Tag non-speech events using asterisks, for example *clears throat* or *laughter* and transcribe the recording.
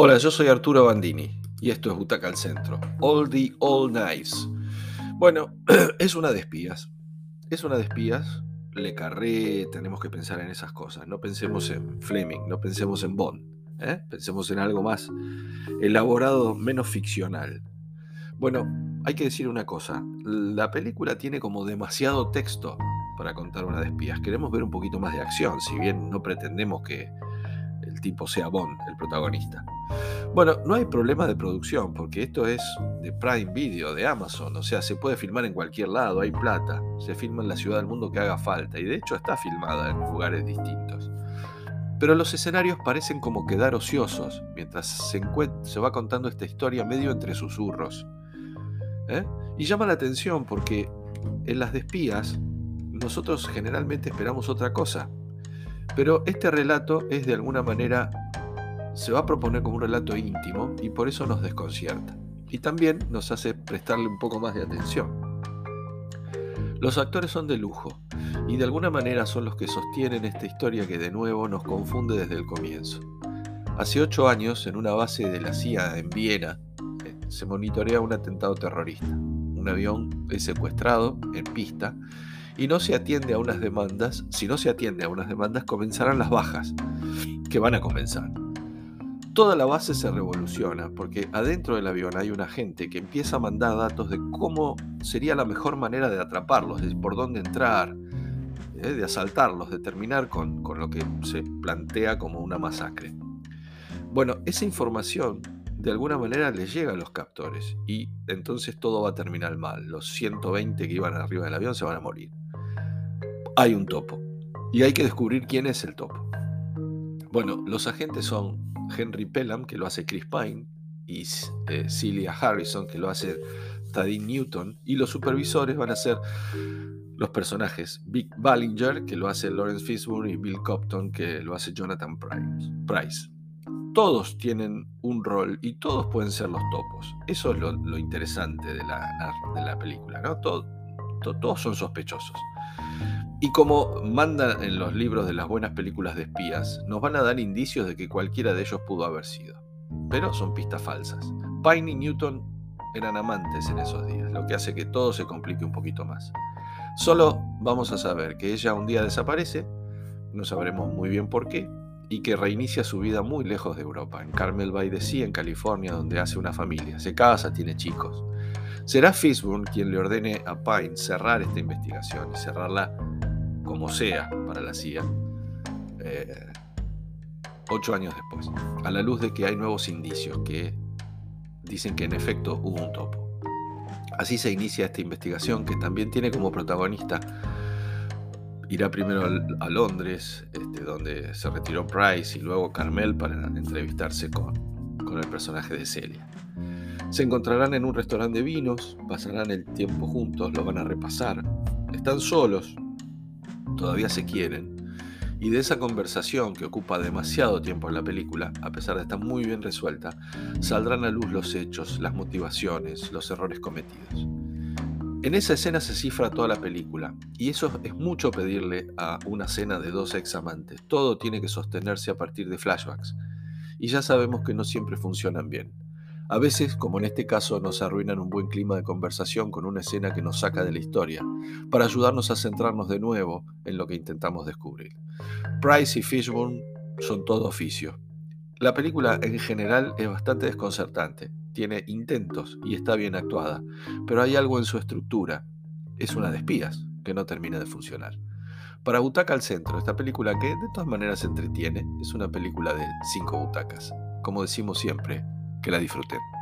Hola, yo soy Arturo Bandini y esto es Butaca al Centro. All the All Knives. Bueno, *clears throat* es una de espías. Es una de espías. Le carré, tenemos que pensar en esas cosas. No pensemos en Fleming, no pensemos en Bond. ¿eh? Pensemos en algo más elaborado, menos ficcional. Bueno, hay que decir una cosa. La película tiene como demasiado texto para contar una de espías. Queremos ver un poquito más de acción, si bien no pretendemos que el tipo sea Bond, el protagonista. Bueno, no hay problema de producción, porque esto es de Prime Video, de Amazon, o sea, se puede filmar en cualquier lado, hay plata, se filma en la ciudad del mundo que haga falta, y de hecho está filmada en lugares distintos. Pero los escenarios parecen como quedar ociosos, mientras se, va contando esta historia medio entre susurros. ¿eh? Y llama la atención porque en las de espías nosotros generalmente esperamos otra cosa. Pero este relato es de alguna manera, se va a proponer como un relato íntimo y por eso nos desconcierta. Y también nos hace prestarle un poco más de atención. Los actores son de lujo y de alguna manera son los que sostienen esta historia que de nuevo nos confunde desde el comienzo. Hace ocho años, en una base de la CIA en Viena, eh, se monitorea un atentado terrorista. Un avión es secuestrado en pista y no se atiende a unas demandas, si no se atiende a unas demandas, comenzarán las bajas, que van a comenzar. Toda la base se revoluciona porque adentro del avión hay un agente que empieza a mandar datos de cómo sería la mejor manera de atraparlos, de por dónde entrar, eh, de asaltarlos, de terminar con, con lo que se plantea como una masacre. Bueno, esa información de alguna manera les llega a los captores y entonces todo va a terminar mal. Los 120 que iban arriba del avión se van a morir hay un topo. Y hay que descubrir quién es el topo. Bueno, los agentes son Henry Pelham, que lo hace Chris Pine, y eh, Celia Harrison, que lo hace Tadine Newton, y los supervisores van a ser los personajes Vic Ballinger, que lo hace Lawrence Fishburne, y Bill Copton, que lo hace Jonathan Price. Todos tienen un rol y todos pueden ser los topos. Eso es lo, interesante de la, de la película, ¿no? todos son sospechosos. Y como manda en los libros de las buenas películas de espías, nos van a dar indicios de que cualquiera de ellos pudo haber sido. Pero son pistas falsas. Pine y Newton eran amantes en esos días, lo que hace que todo se complique un poquito más. Solo vamos a saber que ella un día desaparece, no sabremos muy bien por qué, y que reinicia su vida muy lejos de Europa, en Carmel by the Sea, en California, donde hace una familia, se casa, tiene chicos. Será Fishburne quien le ordene a Pine cerrar esta investigación y cerrarla como sea para la CIA, eh, ocho años después, a la luz de que hay nuevos indicios que dicen que en efecto hubo un topo. Así se inicia esta investigación que también tiene como protagonista, irá primero a Londres, este, donde se retiró Price, y luego Carmel para entrevistarse con, con el personaje de Celia. Se encontrarán en un restaurante de vinos, pasarán el tiempo juntos, lo van a repasar. Están solos, todavía se quieren, y de esa conversación que ocupa demasiado tiempo en la película, a pesar de estar muy bien resuelta, saldrán a luz los hechos, las motivaciones, los errores cometidos. En esa escena se cifra toda la película, y eso es mucho pedirle a una escena de dos ex amantes. Todo tiene que sostenerse a partir de flashbacks, y ya sabemos que no siempre funcionan bien. A veces, como en este caso, nos arruinan un buen clima de conversación con una escena que nos saca de la historia, para ayudarnos a centrarnos de nuevo en lo que intentamos descubrir. Price y Fishburne son todo oficio. La película en general es bastante desconcertante, tiene intentos y está bien actuada, pero hay algo en su estructura. Es una de espías que no termina de funcionar. Para Butaca al Centro, esta película que de todas maneras entretiene, es una película de cinco butacas. Como decimos siempre, que la disfruten.